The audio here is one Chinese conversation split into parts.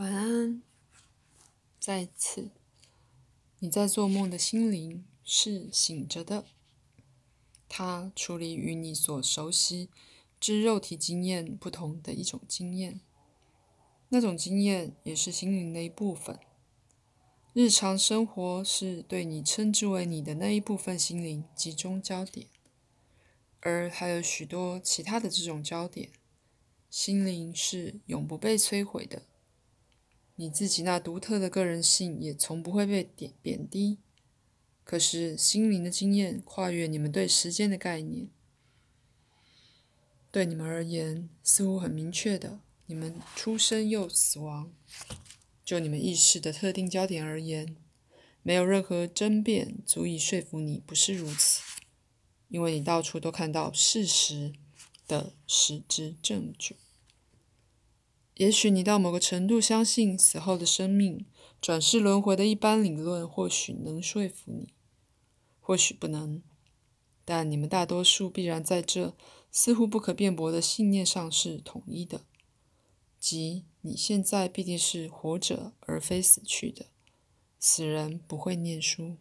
晚安。再次，你在做梦的心灵是醒着的，它处理与你所熟悉之肉体经验不同的一种经验，那种经验也是心灵的一部分。日常生活是对你称之为你的那一部分心灵集中焦点，而还有许多其他的这种焦点。心灵是永不被摧毁的。你自己那独特的个人性也从不会被贬贬低。可是心灵的经验跨越你们对时间的概念，对你们而言似乎很明确的：你们出生又死亡。就你们意识的特定焦点而言，没有任何争辩足以说服你不是如此，因为你到处都看到事实的实质证据。也许你到某个程度相信死后的生命、转世轮回的一般理论，或许能说服你，或许不能。但你们大多数必然在这似乎不可辩驳的信念上是统一的，即你现在必定是活着而非死去的。死人不会念书。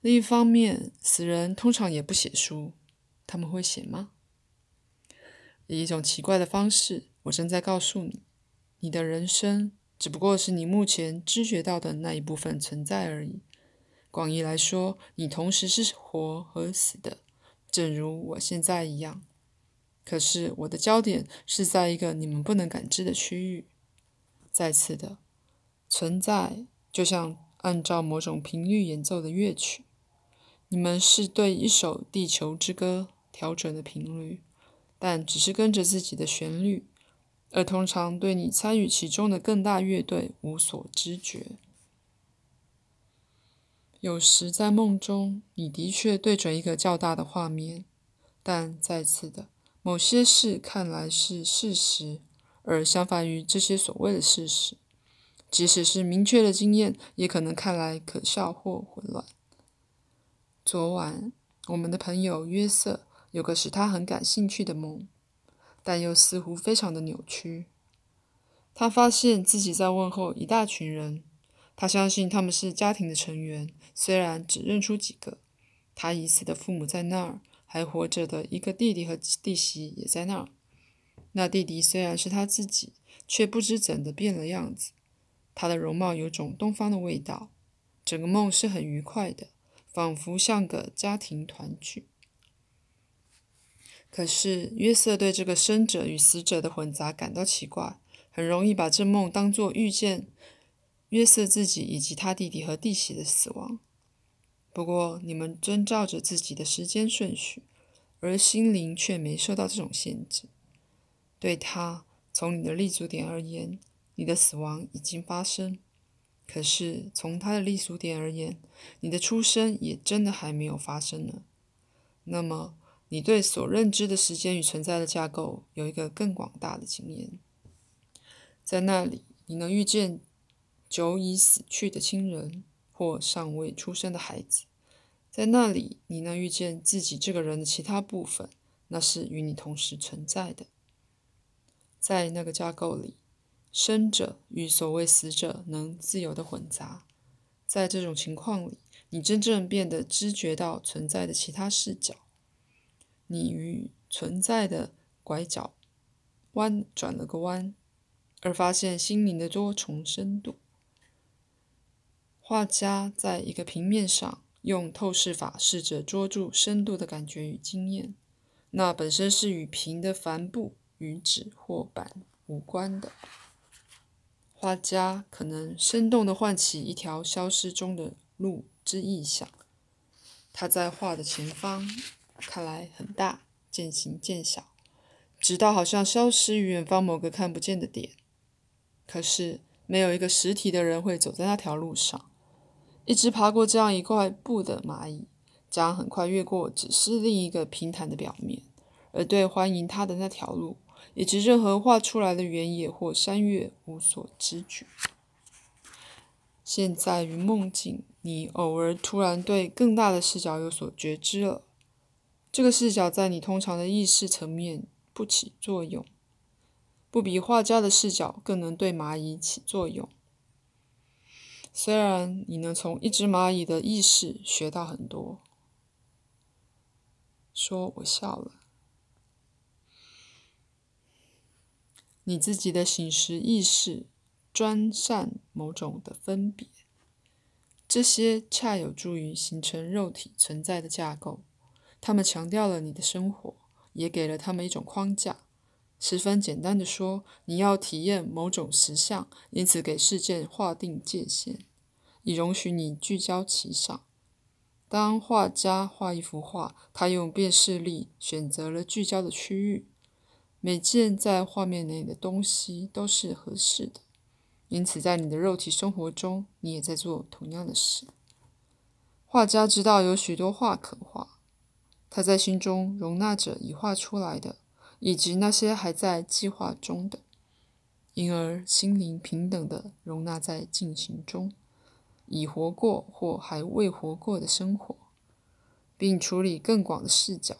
另一方面，死人通常也不写书，他们会写吗？以一种奇怪的方式，我正在告诉你，你的人生只不过是你目前知觉到的那一部分存在而已。广义来说，你同时是活和死的，正如我现在一样。可是我的焦点是在一个你们不能感知的区域。再次的，存在就像按照某种频率演奏的乐曲，你们是对一首《地球之歌》调整的频率。但只是跟着自己的旋律，而通常对你参与其中的更大乐队无所知觉。有时在梦中，你的确对准一个较大的画面，但再次的，某些事看来是事实，而相反于这些所谓的事实，即使是明确的经验，也可能看来可笑或混乱。昨晚，我们的朋友约瑟。有个使他很感兴趣的梦，但又似乎非常的扭曲。他发现自己在问候一大群人，他相信他们是家庭的成员，虽然只认出几个。他已死的父母在那儿，还活着的一个弟弟和弟媳也在那儿。那弟弟虽然是他自己，却不知怎的变了样子。他的容貌有种东方的味道。整个梦是很愉快的，仿佛像个家庭团聚。可是约瑟对这个生者与死者的混杂感到奇怪，很容易把这梦当作遇见约瑟自己以及他弟弟和弟媳的死亡。不过你们遵照着自己的时间顺序，而心灵却没受到这种限制。对他，从你的立足点而言，你的死亡已经发生；可是从他的立足点而言，你的出生也真的还没有发生呢。那么。你对所认知的时间与存在的架构有一个更广大的经验，在那里你能遇见久已死去的亲人或尚未出生的孩子，在那里你能遇见自己这个人的其他部分，那是与你同时存在的。在那个架构里，生者与所谓死者能自由的混杂，在这种情况里，你真正变得知觉到存在的其他视角。你与存在的拐角弯转了个弯，而发现心灵的多重深度。画家在一个平面上用透视法试着捉住深度的感觉与经验，那本身是与平的帆布与纸或板无关的。画家可能生动地唤起一条消失中的路之意象，他在画的前方。看来很大，渐行渐小，直到好像消失于远方某个看不见的点。可是没有一个实体的人会走在那条路上。一直爬过这样一块布的蚂蚁，将很快越过只是另一个平坦的表面，而对欢迎它的那条路，以及任何画出来的原野或山岳无所知觉。现在于梦境，你偶尔突然对更大的视角有所觉知了。这个视角在你通常的意识层面不起作用，不比画家的视角更能对蚂蚁起作用。虽然你能从一只蚂蚁的意识学到很多。说我笑了。你自己的醒时意识专善某种的分别，这些恰有助于形成肉体存在的架构。他们强调了你的生活，也给了他们一种框架。十分简单的说，你要体验某种实相，因此给事件划定界限，以容许你聚焦其上。当画家画一幅画，他用辨识力选择了聚焦的区域，每件在画面内的东西都是合适的。因此，在你的肉体生活中，你也在做同样的事。画家知道有许多画可画，他在心中容纳着已画出来的。以及那些还在计划中的，因而心灵平等的容纳在进行中，已活过或还未活过的生活，并处理更广的视角。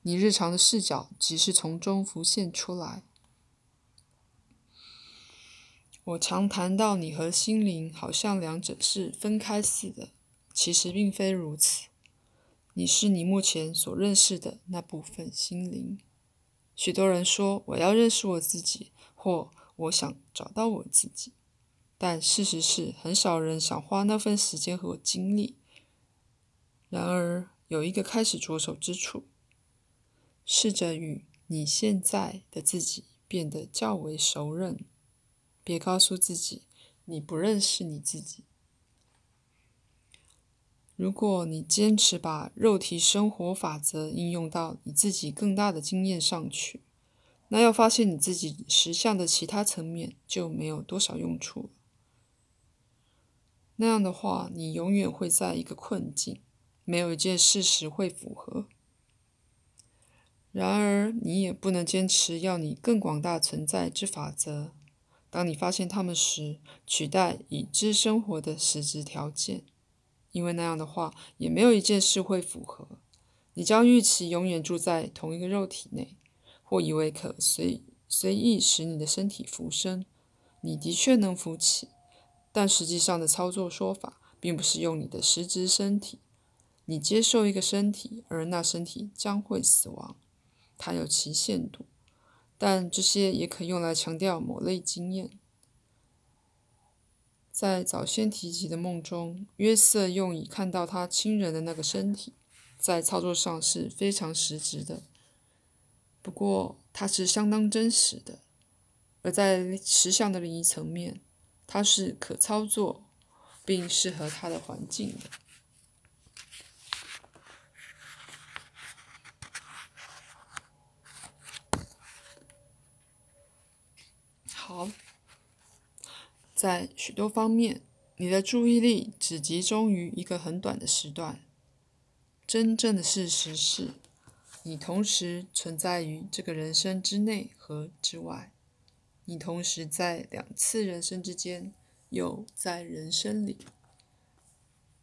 你日常的视角即是从中浮现出来。我常谈到你和心灵好像两者是分开似的，其实并非如此。你是你目前所认识的那部分心灵。许多人说我要认识我自己，或我想找到我自己，但事实是，很少人想花那份时间和精力。然而，有一个开始着手之处：试着与你现在的自己变得较为熟认。别告诉自己你不认识你自己。如果你坚持把肉体生活法则应用到你自己更大的经验上去，那要发现你自己实相的其他层面就没有多少用处。那样的话，你永远会在一个困境，没有一件事实会符合。然而，你也不能坚持要你更广大存在之法则。当你发现它们时，取代已知生活的实质条件。因为那样的话，也没有一件事会符合。你将预期永远住在同一个肉体内，或以为可随随意使你的身体浮升。你的确能浮起，但实际上的操作说法并不是用你的实质身体。你接受一个身体，而那身体将会死亡。它有其限度，但这些也可用来强调某类经验。在早先提及的梦中，约瑟用以看到他亲人的那个身体，在操作上是非常实质的。不过，它是相当真实的，而在实相的另一层面，它是可操作并适合他的环境的。好。在许多方面，你的注意力只集中于一个很短的时段。真正的事实是，你同时存在于这个人生之内和之外。你同时在两次人生之间，又在人生里。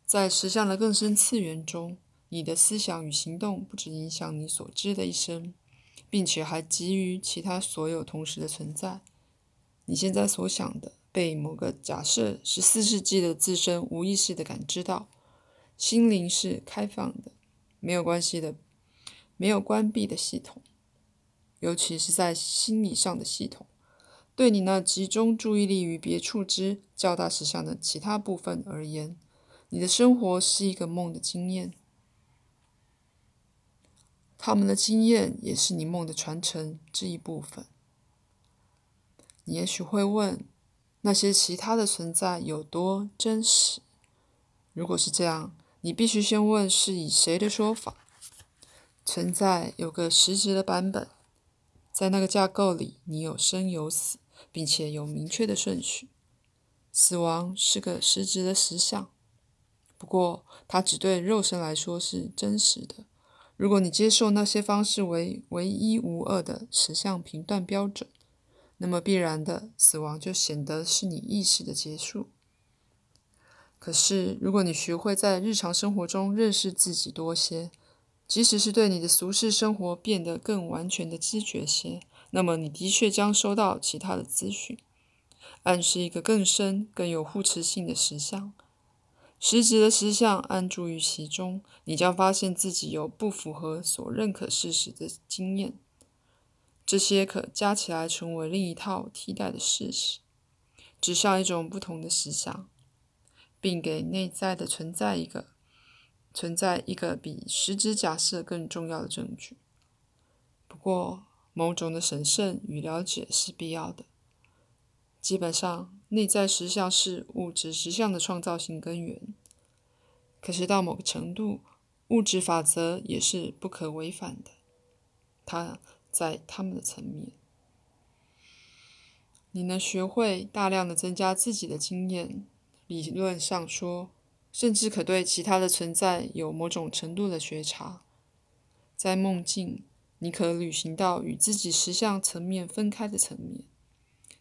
在实相的更深次元中，你的思想与行动不只影响你所知的一生，并且还给予其他所有同时的存在。你现在所想的。被某个假设十四世纪的自身无意识的感知到，心灵是开放的，没有关系的，没有关闭的系统，尤其是在心理上的系统。对你那集中注意力于别处之较大实相的其他部分而言，你的生活是一个梦的经验，他们的经验也是你梦的传承这一部分。你也许会问。那些其他的存在有多真实？如果是这样，你必须先问是以谁的说法存在有个实质的版本，在那个架构里，你有生有死，并且有明确的顺序。死亡是个实质的实相，不过它只对肉身来说是真实的。如果你接受那些方式为唯一无二的实相评断标准。那么必然的死亡就显得是你意识的结束。可是，如果你学会在日常生活中认识自己多些，即使是对你的俗世生活变得更完全的知觉些，那么你的确将收到其他的资讯，暗示一个更深、更有互持性的实相。实质的实相安住于其中，你将发现自己有不符合所认可事实的经验，这些可加起来成为另一套替代的事实，指向一种不同的实相，并给内在的存在一个存在一个比实质假设更重要的证据。不过，某种的审慎与了解是必要的。基本上，内在实相是物质实相的创造性根源。可是到某个程度，物质法则也是不可违反的。它在他们的层面，你能学会大量的增加自己的经验。理论上说，甚至可对其他的存在有某种程度的觉察。在梦境，你可旅行到与自己实相层面分开的层面。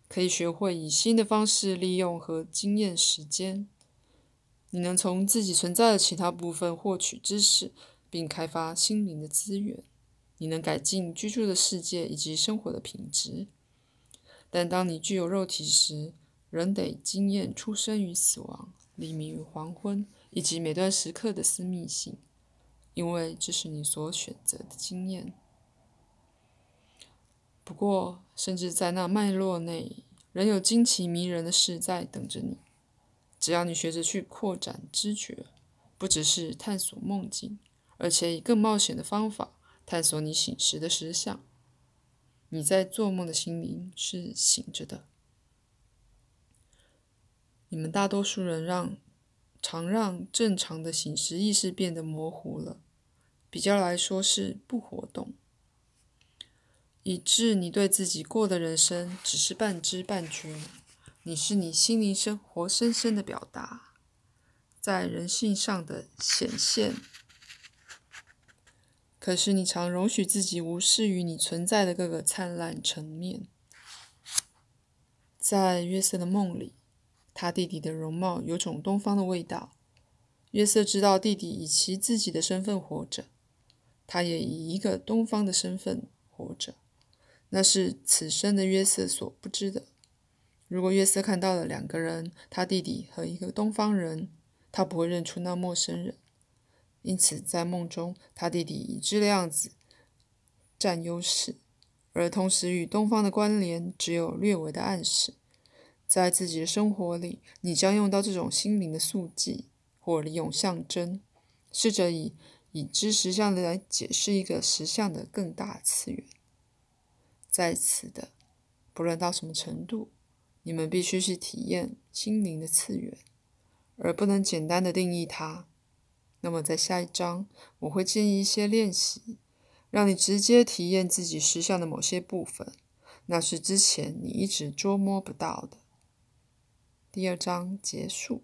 可以学会以新的方式利用和经验时间。你能从自己存在的其他部分获取知识，并开发心灵的资源。你能改进居住的世界以及生活的品质。但当你具有肉体时，仍得经验出生与死亡、黎明与黄昏以及每段时刻的私密性，因为这是你所选择的经验。不过，甚至在那脉络内，仍有惊奇迷人的事在等着你。只要你学着去扩展知觉，不只是探索梦境，而且以更冒险的方法探索你醒时的实相。你在做梦的心灵是醒着的。你们大多数人让常让正常的醒时意识变得模糊了，比较来说是不活动。以致你对自己过的人生只是半知半觉，你是你心灵生活生生的表达，在人性上的显现。可是你常容许自己无视于你存在的各个灿烂层面。在约瑟的梦里，他弟弟的容貌有种东方的味道。约瑟知道弟弟以其自己的身份活着，他也以一个东方的身份活着。那是此生的约瑟所不知的。如果约瑟看到了两个人，他弟弟和一个东方人，他不会认出那陌生人。因此，在梦中，他弟弟已知的样子占优势，而同时与东方的关联只有略微的暗示。在自己的生活里，你将用到这种心灵的速记，或利用象征，试着以已知实相来解释一个实相的更大次元。在此的，不论到什么程度，你们必须去体验心灵的次元，而不能简单的定义它。那么，在下一章，我会建议一些练习，让你直接体验自己实相的某些部分，那是之前你一直捉摸不到的。第二章结束。